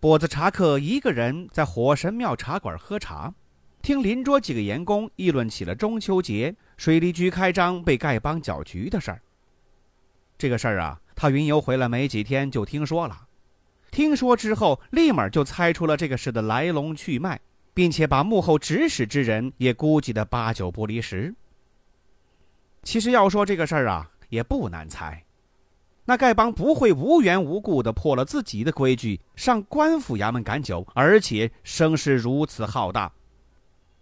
跛子茶客一个人在火神庙茶馆喝茶，听邻桌几个员工议论起了中秋节水利局开张被丐帮搅局的事儿。这个事儿啊，他云游回来没几天就听说了，听说之后立马就猜出了这个事的来龙去脉，并且把幕后指使之人也估计的八九不离十。其实要说这个事儿啊，也不难猜。那丐帮不会无缘无故的破了自己的规矩，上官府衙门赶酒，而且声势如此浩大。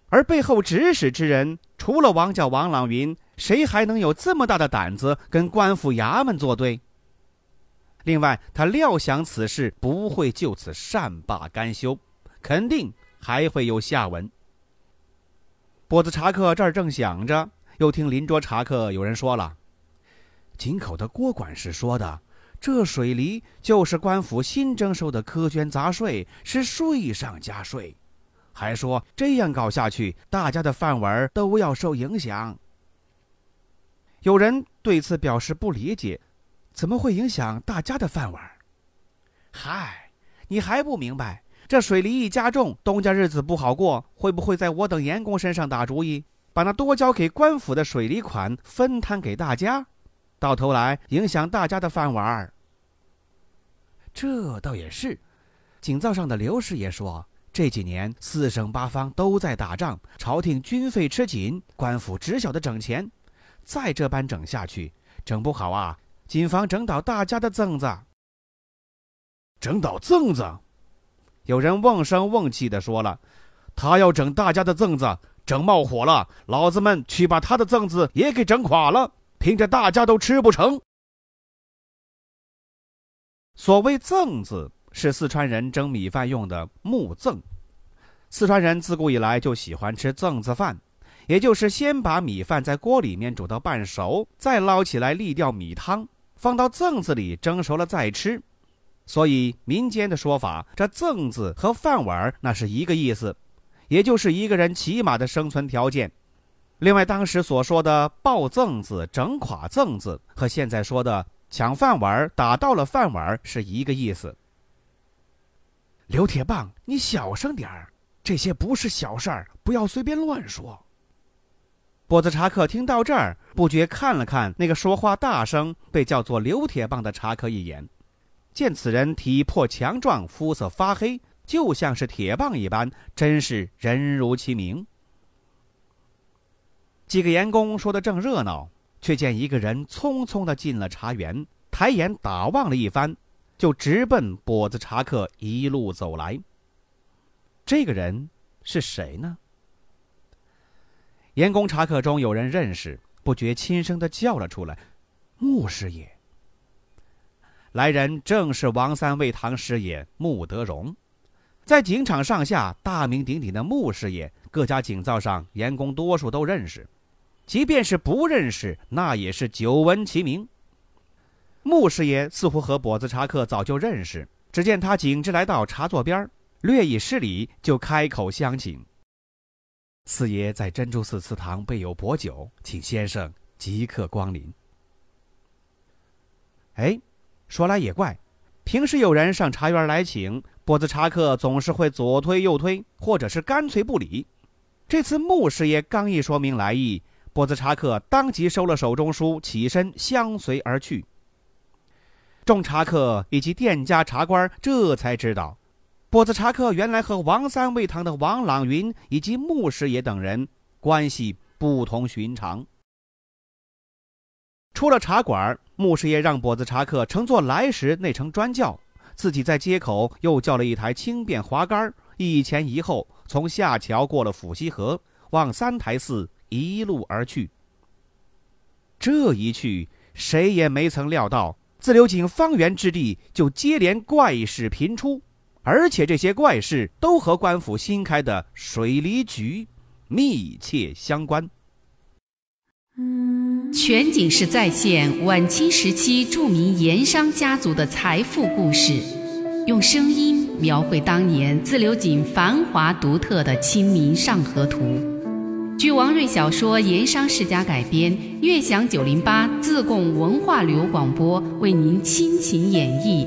而背后指使之人，除了王叫王朗云，谁还能有这么大的胆子跟官府衙门作对？另外，他料想此事不会就此善罢甘休，肯定还会有下文。波子茶客这儿正想着，又听邻桌茶客有人说了。井口的郭管事说的，这水利就是官府新征收的苛捐杂税，是税上加税。还说这样搞下去，大家的饭碗都要受影响。有人对此表示不理解，怎么会影响大家的饭碗？嗨，你还不明白？这水利一加重，东家日子不好过，会不会在我等员工身上打主意，把那多交给官府的水利款分摊给大家？到头来影响大家的饭碗儿，这倒也是。井灶上的刘师爷说，这几年四省八方都在打仗，朝廷军费吃紧，官府只晓得整钱。再这般整下去，整不好啊，谨防整倒大家的粽子。整倒粽子，有人瓮声瓮气的说了：“他要整大家的粽子，整冒火了，老子们去把他的粽子也给整垮了。”凭着大家都吃不成。所谓“甑”字，是四川人蒸米饭用的木甑。四川人自古以来就喜欢吃甑子饭，也就是先把米饭在锅里面煮到半熟，再捞起来沥掉米汤，放到甑子里蒸熟了再吃。所以民间的说法，这“甑”字和饭碗那是一个意思，也就是一个人起码的生存条件。另外，当时所说的“抱粽子”“整垮粽子”和现在说的“抢饭碗”“打到了饭碗”是一个意思。刘铁棒，你小声点儿，这些不是小事儿，不要随便乱说。波子茶客听到这儿，不觉看了看那个说话大声、被叫做刘铁棒的茶客一眼，见此人体魄强壮，肤色发黑，就像是铁棒一般，真是人如其名。几个员工说的正热闹，却见一个人匆匆的进了茶园，抬眼打望了一番，就直奔跛子茶客一路走来。这个人是谁呢？员工茶客中有人认识，不觉轻声的叫了出来：“穆师爷。”来人正是王三味堂师爷穆德荣，在井场上下大名鼎鼎的穆师爷，各家井灶上员工多数都认识。即便是不认识，那也是久闻其名。穆师爷似乎和跛子茶客早就认识，只见他径直来到茶座边略一施礼，就开口相请：“四爷在珍珠寺祠堂备有薄酒，请先生即刻光临。”哎，说来也怪，平时有人上茶园来请，跛子茶客总是会左推右推，或者是干脆不理。这次穆师爷刚一说明来意，波子茶客当即收了手中书，起身相随而去。众茶客以及店家茶官这才知道，波子茶客原来和王三味堂的王朗云以及穆师爷等人关系不同寻常。出了茶馆，穆师爷让跛子茶客乘坐来时那乘专轿，自己在街口又叫了一台轻便滑竿，一前一后从下桥过了府西河，往三台寺。一路而去。这一去，谁也没曾料到，自流井方圆之地就接连怪事频出，而且这些怪事都和官府新开的水利局密切相关。全景式再现晚清时期著名盐商家族的财富故事，用声音描绘当年自流井繁华独特的《清明上河图》。据王瑞小说《盐商世家》改编，悦享九零八自贡文化旅游广播为您倾情演绎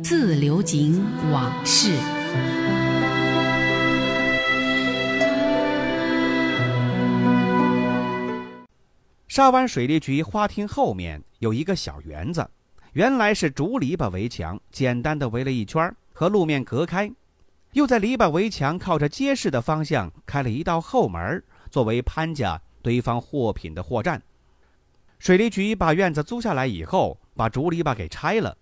《自流井往事》。沙湾水利局花厅后面有一个小园子，原来是竹篱笆围墙，简单的围了一圈，和路面隔开，又在篱笆围墙靠着街市的方向开了一道后门，作为潘家堆放货品的货站。水利局把院子租下来以后，把竹篱笆给拆了，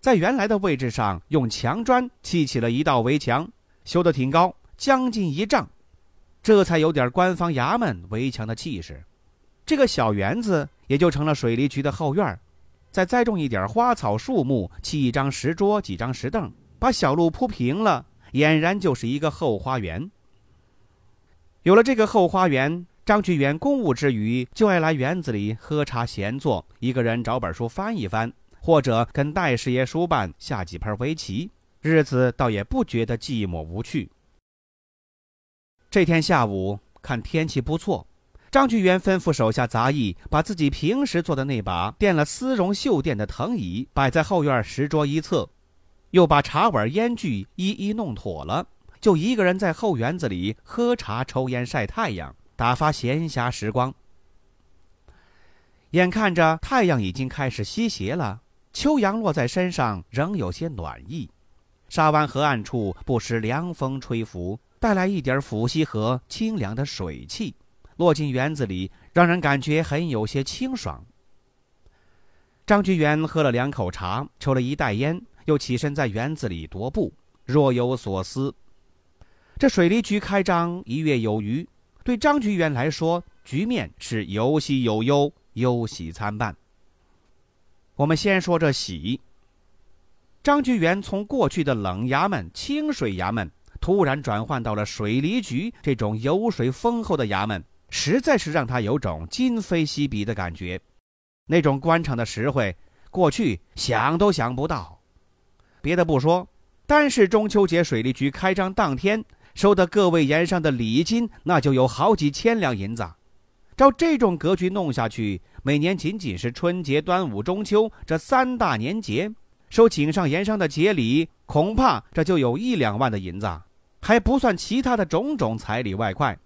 在原来的位置上用墙砖砌起了一道围墙，修得挺高，将近一丈，这才有点官方衙门围墙的气势。这个小园子也就成了水利局的后院再栽种一点花草树木，砌一张石桌、几张石凳，把小路铺平了，俨然就是一个后花园。有了这个后花园，张局员公务之余就爱来园子里喝茶闲坐，一个人找本书翻一翻，或者跟戴师爷书办下几盘围棋，日子倒也不觉得寂寞无趣。这天下午看天气不错。张菊元吩咐手下杂役，把自己平时坐的那把垫了丝绒绣垫的藤椅摆在后院石桌一侧，又把茶碗烟具一一弄妥了，就一个人在后园子里喝茶、抽烟、晒太阳，打发闲暇时光。眼看着太阳已经开始西斜了，秋阳落在身上仍有些暖意，沙湾河岸处不时凉风吹拂，带来一点抚溪河清凉的水汽。落进园子里，让人感觉很有些清爽。张菊元喝了两口茶，抽了一袋烟，又起身在园子里踱步，若有所思。这水利局开张一月有余，对张局员来说，局面是有喜有忧，忧喜参半。我们先说这喜。张局员从过去的冷衙门、清水衙门，突然转换到了水利局这种油水丰厚的衙门。实在是让他有种今非昔比的感觉，那种官场的实惠，过去想都想不到。别的不说，单是中秋节水利局开张当天收的各位盐商的礼金，那就有好几千两银子。照这种格局弄下去，每年仅仅是春节、端午、中秋这三大年节，收井上盐商的节礼，恐怕这就有一两万的银子，还不算其他的种种彩礼外快。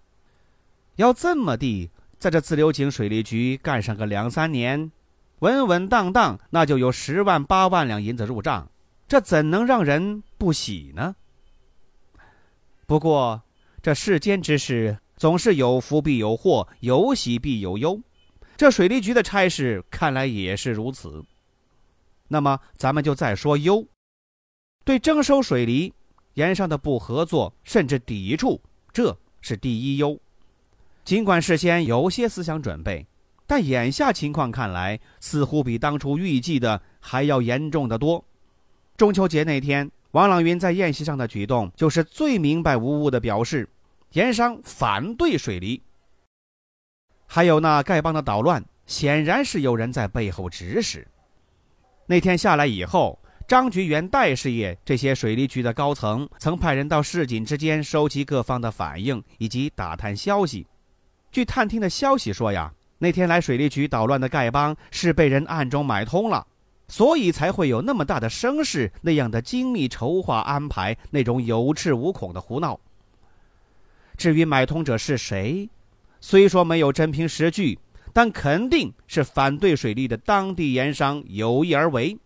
要这么地，在这自流井水利局干上个两三年，稳稳当当，那就有十万八万两银子入账，这怎能让人不喜呢？不过，这世间之事总是有福必有祸，有喜必有忧，这水利局的差事看来也是如此。那么，咱们就再说忧，对征收水利，盐商的不合作甚至抵触，这是第一忧。尽管事先有些思想准备，但眼下情况看来，似乎比当初预计的还要严重的多。中秋节那天，王朗云在宴席上的举动，就是最明白无误的表示，盐商反对水利。还有那丐帮的捣乱，显然是有人在背后指使。那天下来以后，张局员、戴师爷这些水利局的高层，曾派人到市井之间收集各方的反应，以及打探消息。据探听的消息说呀，那天来水利局捣乱的丐帮是被人暗中买通了，所以才会有那么大的声势，那样的精密筹划安排，那种有恃无恐的胡闹。至于买通者是谁，虽说没有真凭实据，但肯定是反对水利的当地盐商有意而为。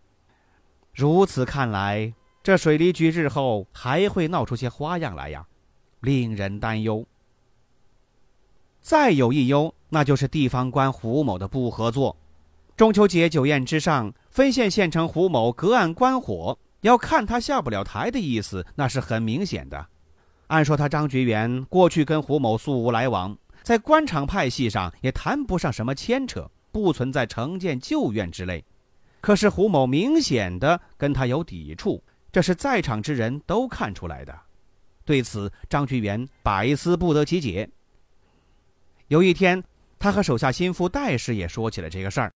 如此看来，这水利局日后还会闹出些花样来呀，令人担忧。再有一忧，那就是地方官胡某的不合作。中秋节酒宴之上，分县县城胡某隔岸观火，要看他下不了台的意思，那是很明显的。按说他张觉元过去跟胡某素无来往，在官场派系上也谈不上什么牵扯，不存在成见旧怨之类。可是胡某明显的跟他有抵触，这是在场之人都看出来的。对此，张觉元百思不得其解。有一天，他和手下心腹戴师爷说起了这个事儿。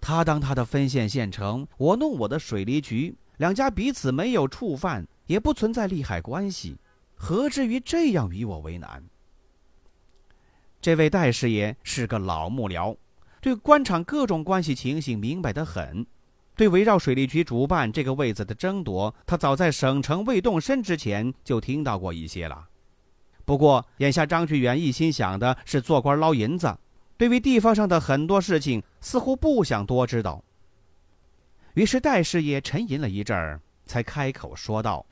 他当他的分县县城，我弄我的水利局，两家彼此没有触犯，也不存在利害关系，何至于这样与我为难？这位戴师爷是个老幕僚，对官场各种关系情形明白得很。对围绕水利局主办这个位子的争夺，他早在省城未动身之前就听到过一些了。不过眼下张居元一心想的是做官捞银子，对于地方上的很多事情似乎不想多知道。于是戴师爷沉吟了一阵儿，才开口说道：“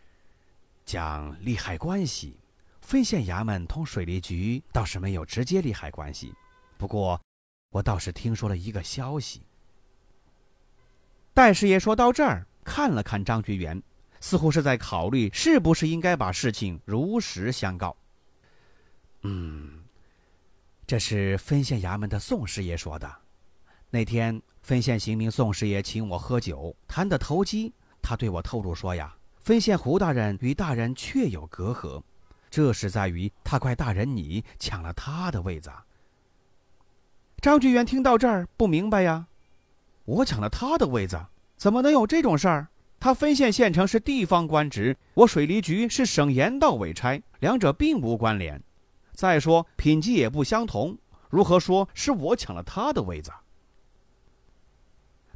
讲利害关系，分县衙门同水利局倒是没有直接利害关系。不过，我倒是听说了一个消息。”戴师爷说到这儿，看了看张居元，似乎是在考虑是不是应该把事情如实相告。嗯，这是分县衙门的宋师爷说的。那天分县刑名宋师爷请我喝酒，谈得投机。他对我透露说呀，分县胡大人与大人确有隔阂，这是在于他怪大人你抢了他的位子。张居元听到这儿不明白呀。我抢了他的位子，怎么能有这种事儿？他分县县城是地方官职，我水利局是省盐道委差，两者并无关联。再说品级也不相同，如何说是我抢了他的位子？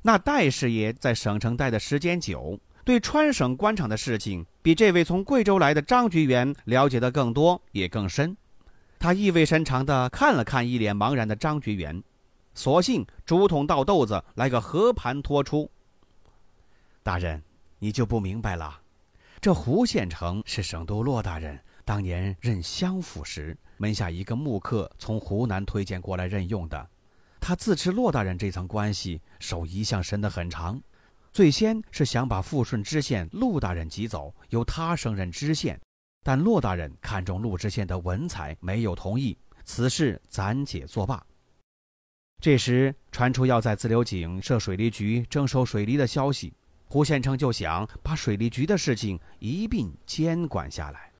那戴师爷在省城待的时间久，对川省官场的事情比这位从贵州来的张局员了解的更多也更深。他意味深长地看了看一脸茫然的张局员。索性竹筒倒豆子，来个和盘托出。大人，你就不明白了。这胡县城是省都骆大人当年任乡府时，门下一个木客从湖南推荐过来任用的。他自持骆大人这层关系，手一向伸得很长。最先是想把富顺知县陆大人挤走，由他升任知县，但骆大人看中陆知县的文采，没有同意。此事暂且作罢。这时传出要在自流井设水利局征收水利的消息，胡县城就想把水利局的事情一并监管下来。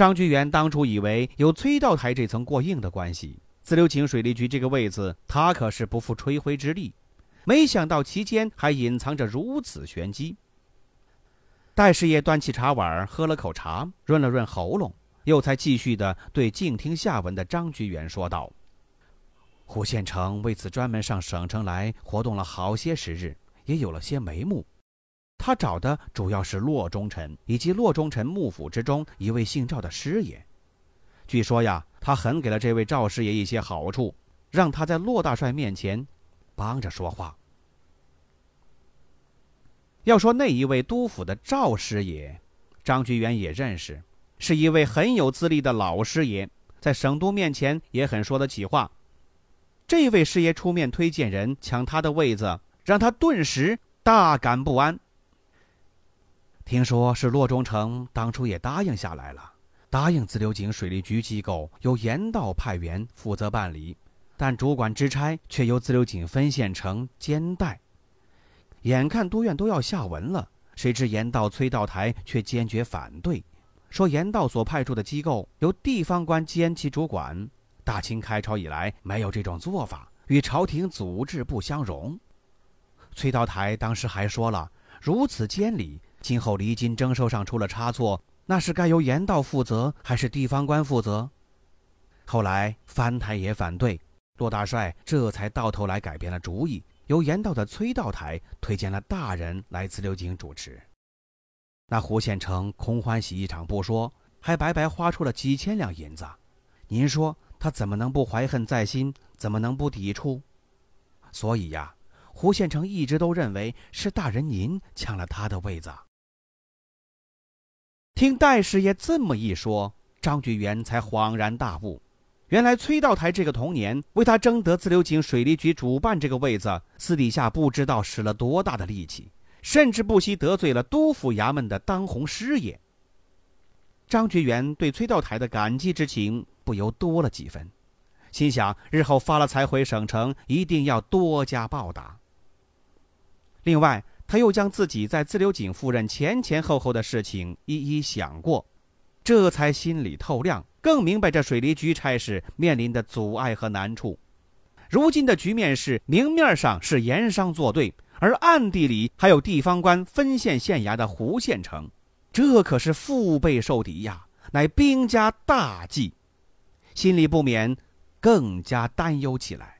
张居元当初以为有崔道台这层过硬的关系，自流井水利局这个位子他可是不负吹灰之力，没想到其间还隐藏着如此玄机。戴师爷端起茶碗喝了口茶，润了润喉咙，又才继续的对静听下文的张居元说道。胡县城为此专门上省城来活动了好些时日，也有了些眉目。他找的主要是骆忠臣以及骆忠臣幕府之中一位姓赵的师爷。据说呀，他很给了这位赵师爷一些好处，让他在骆大帅面前帮着说话。要说那一位督府的赵师爷，张居元也认识，是一位很有资历的老师爷，在省都面前也很说得起话。这位师爷出面推荐人抢他的位子，让他顿时大感不安。听说是洛中城当初也答应下来了，答应自流井水利局机构由盐道派员负责办理，但主管支差却由自流井分县城兼代。眼看都院都要下文了，谁知盐道崔道台却坚决反对，说盐道所派驻的机构由地方官兼其主管。大清开朝以来没有这种做法，与朝廷祖制不相容。崔道台当时还说了，如此监理，今后离金征收上出了差错，那是该由盐道负责，还是地方官负责？后来藩台也反对，骆大帅这才到头来改变了主意，由盐道的崔道台推荐了大人来自流井主持。那胡县城空欢喜一场不说，还白白花出了几千两银子。您说？他怎么能不怀恨在心？怎么能不抵触？所以呀，胡县城一直都认为是大人您抢了他的位子。听戴师爷这么一说，张居元才恍然大悟，原来崔道台这个童年为他争得自流井水利局主办这个位子，私底下不知道使了多大的力气，甚至不惜得罪了督府衙门的当红师爷。张觉元对崔道台的感激之情。不由多了几分，心想日后发了财回省城，一定要多加报答。另外，他又将自己在自流井夫人前前后后的事情一一想过，这才心里透亮，更明白这水利局差事面临的阻碍和难处。如今的局面是，明面上是盐商作对，而暗地里还有地方官分县县衙的胡县城，这可是腹背受敌呀，乃兵家大忌，心里不免更加担忧起来。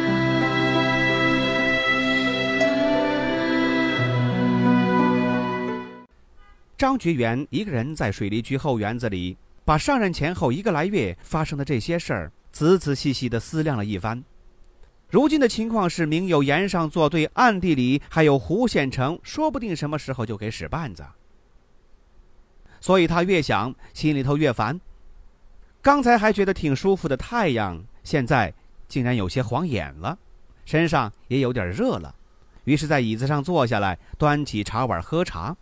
张觉元一个人在水利局后园子里，把上任前后一个来月发生的这些事儿仔仔细细地思量了一番。如今的情况是，明有盐上作对，暗地里还有胡县城，说不定什么时候就给使绊子。所以他越想，心里头越烦。刚才还觉得挺舒服的太阳，现在竟然有些晃眼了，身上也有点热了。于是，在椅子上坐下来，端起茶碗喝茶。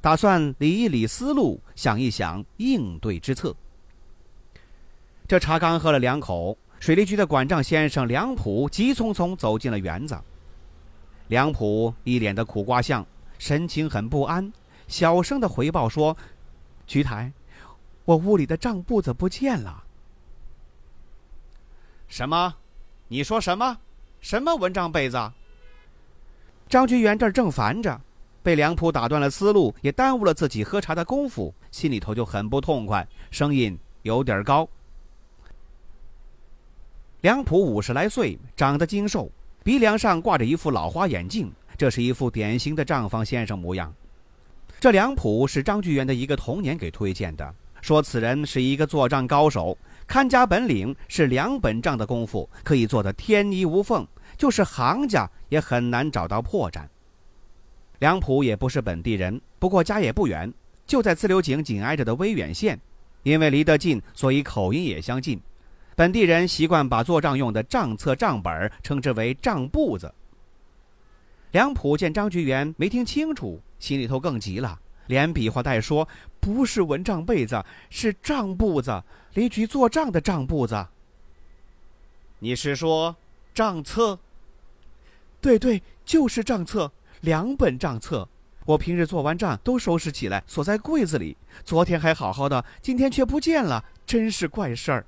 打算理一理思路，想一想应对之策。这茶刚喝了两口，水利局的管账先生梁普急匆匆走进了园子。梁普一脸的苦瓜相，神情很不安，小声的回报说：“局台，我屋里的账簿子不见了。”“什么？你说什么？什么蚊帐被子？”张局员这正烦着。被梁普打断了思路，也耽误了自己喝茶的功夫，心里头就很不痛快，声音有点高。梁普五十来岁，长得精瘦，鼻梁上挂着一副老花眼镜，这是一副典型的账房先生模样。这梁普是张巨源的一个童年给推荐的，说此人是一个做账高手，看家本领是两本账的功夫可以做得天衣无缝，就是行家也很难找到破绽。梁普也不是本地人，不过家也不远，就在自流井紧挨着的威远县。因为离得近，所以口音也相近。本地人习惯把做账用的账册、账本称之为账簿子。梁普见张局员没听清楚，心里头更急了，连比划带说：“不是蚊帐被子，是账簿子，离局做账的账簿子。”你是说账册？对对，就是账册。两本账册，我平日做完账都收拾起来锁在柜子里。昨天还好好的，今天却不见了，真是怪事儿。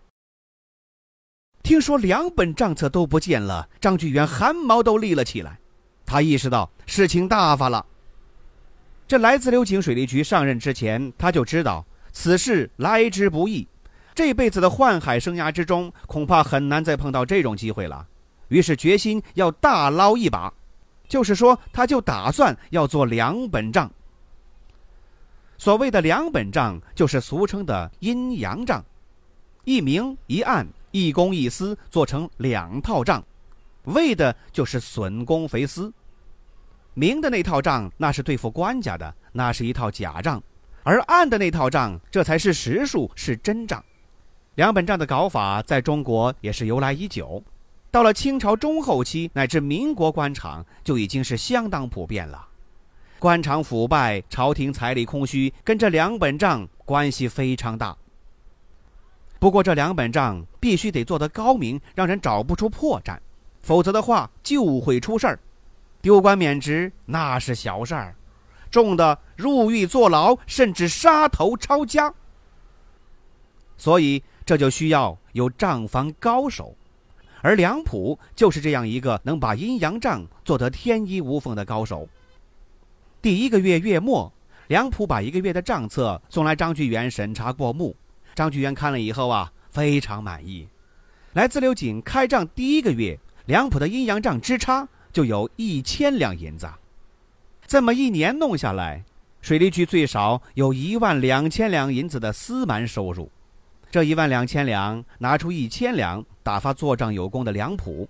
听说两本账册都不见了，张局员汗毛都立了起来。他意识到事情大发了。这来自流井水利局上任之前，他就知道此事来之不易，这辈子的宦海生涯之中，恐怕很难再碰到这种机会了。于是决心要大捞一把。就是说，他就打算要做两本账。所谓的两本账，就是俗称的阴阳账，一明一暗，一公一私，做成两套账，为的就是损公肥私。明的那套账，那是对付官家的，那是一套假账；而暗的那套账，这才是实数，是真账。两本账的搞法，在中国也是由来已久。到了清朝中后期乃至民国官场，就已经是相当普遍了。官场腐败，朝廷财力空虚，跟这两本账关系非常大。不过这两本账必须得做得高明，让人找不出破绽，否则的话就会出事儿。丢官免职那是小事儿，重的入狱坐牢，甚至杀头抄家。所以这就需要有账房高手。而梁普就是这样一个能把阴阳账做得天衣无缝的高手。第一个月月末，梁普把一个月的账册送来张局员审查过目。张局员看了以后啊，非常满意。来自流井开账第一个月，梁普的阴阳账之差就有一千两银子。这么一年弄下来，水利局最少有一万两千两银子的私蛮收入。这一万两千两，拿出一千两打发做账有功的梁普，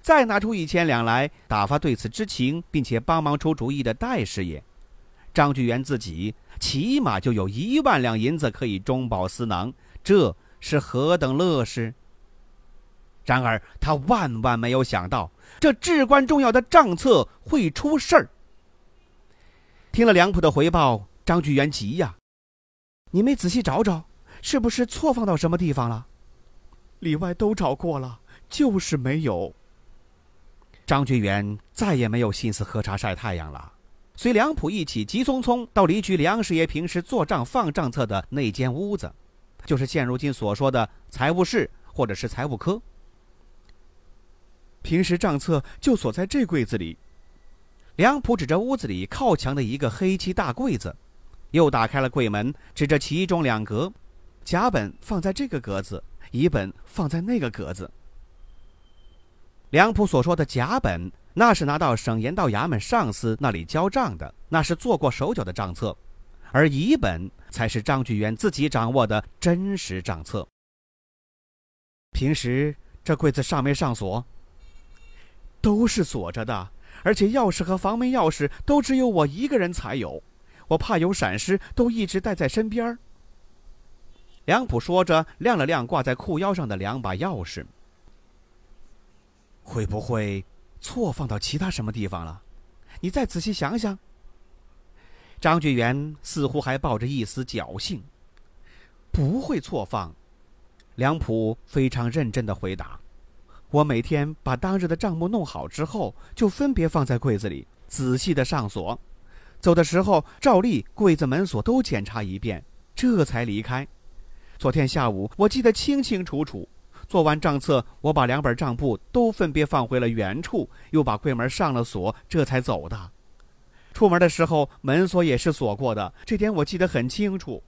再拿出一千两来打发对此知情并且帮忙出主意的戴师爷。张居元自己起码就有一万两银子可以中饱私囊，这是何等乐事！然而他万万没有想到，这至关重要的账册会出事儿。听了梁普的回报，张居元急呀：“你没仔细找找，是不是错放到什么地方了？”里外都找过了，就是没有。张居元再也没有心思喝茶晒太阳了，随梁普一起急匆匆到离居梁师爷平时做账放账册的那间屋子，就是现如今所说的财务室或者是财务科。平时账册就锁在这柜子里。梁普指着屋子里靠墙的一个黑漆大柜子，又打开了柜门，指着其中两格，甲本放在这个格子，乙本放在那个格子。梁普所说的甲本，那是拿到省盐道衙门上司那里交账的，那是做过手脚的账册；而乙本才是张居元自己掌握的真实账册。平时这柜子上没上锁？都是锁着的，而且钥匙和房门钥匙都只有我一个人才有，我怕有闪失，都一直带在身边儿。梁普说着，亮了亮挂在裤腰上的两把钥匙。会不会错放到其他什么地方了？你再仔细想想。张俊元似乎还抱着一丝侥幸。不会错放。梁普非常认真的回答。我每天把当日的账目弄好之后，就分别放在柜子里，仔细的上锁。走的时候，照例柜子门锁都检查一遍，这才离开。昨天下午，我记得清清楚楚。做完账册，我把两本账簿都分别放回了原处，又把柜门上了锁，这才走的。出门的时候，门锁也是锁过的，这点我记得很清楚。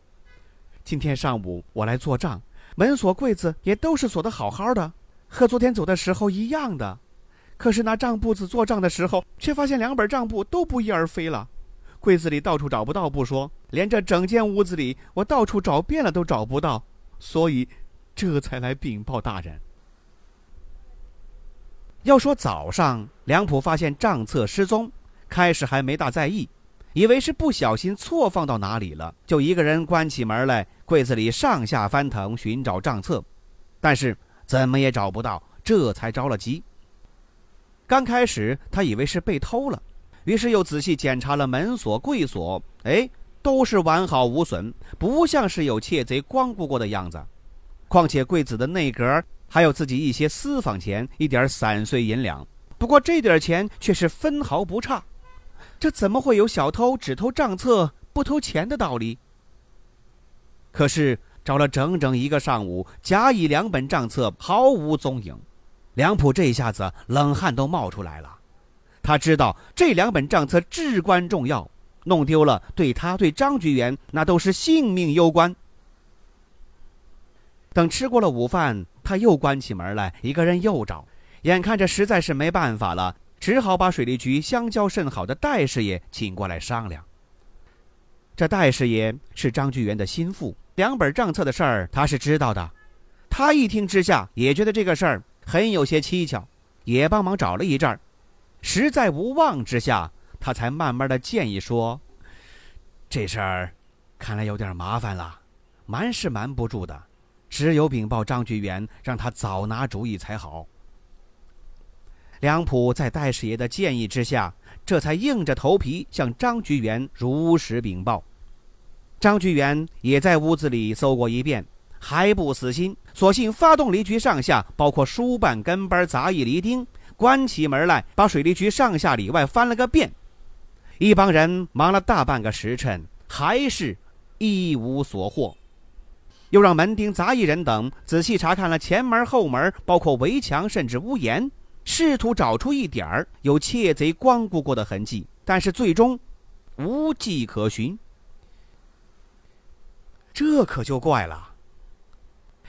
今天上午我来做账，门锁、柜子也都是锁得好好的。和昨天走的时候一样的，可是拿账簿子做账的时候，却发现两本账簿都不翼而飞了。柜子里到处找不到不说，连这整间屋子里我到处找遍了都找不到，所以这才来禀报大人。要说早上梁普发现账册失踪，开始还没大在意，以为是不小心错放到哪里了，就一个人关起门来，柜子里上下翻腾寻找账册，但是。怎么也找不到，这才着了急。刚开始他以为是被偷了，于是又仔细检查了门锁、柜锁，哎，都是完好无损，不像是有窃贼光顾过的样子。况且柜子的内格还有自己一些私房钱，一点散碎银两。不过这点钱却是分毫不差，这怎么会有小偷只偷账册不偷钱的道理？可是。找了整整一个上午，甲乙两本账册毫无踪影，梁普这一下子冷汗都冒出来了。他知道这两本账册至关重要，弄丢了对他对张局员那都是性命攸关。等吃过了午饭，他又关起门来，一个人又找，眼看着实在是没办法了，只好把水利局相交甚好的戴师爷请过来商量。这戴师爷是张局员的心腹。两本账册的事儿，他是知道的。他一听之下，也觉得这个事儿很有些蹊跷，也帮忙找了一阵儿。实在无望之下，他才慢慢的建议说：“这事儿看来有点麻烦了，瞒是瞒不住的，只有禀报张局员，让他早拿主意才好。”梁普在戴师爷的建议之下，这才硬着头皮向张局员如实禀报。张局元也在屋子里搜过一遍，还不死心，索性发动离局上下，包括书办、跟班、杂役、离丁，关起门来把水利局上下里外翻了个遍。一帮人忙了大半个时辰，还是一无所获。又让门丁、杂役人等仔细查看了前门、后门，包括围墙，甚至屋檐，试图找出一点儿有窃贼光顾过的痕迹，但是最终无迹可寻。这可就怪了。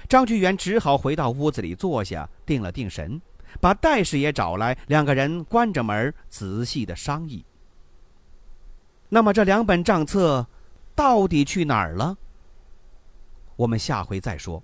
张居元只好回到屋子里坐下，定了定神，把戴师爷找来，两个人关着门仔细的商议。那么这两本账册到底去哪儿了？我们下回再说。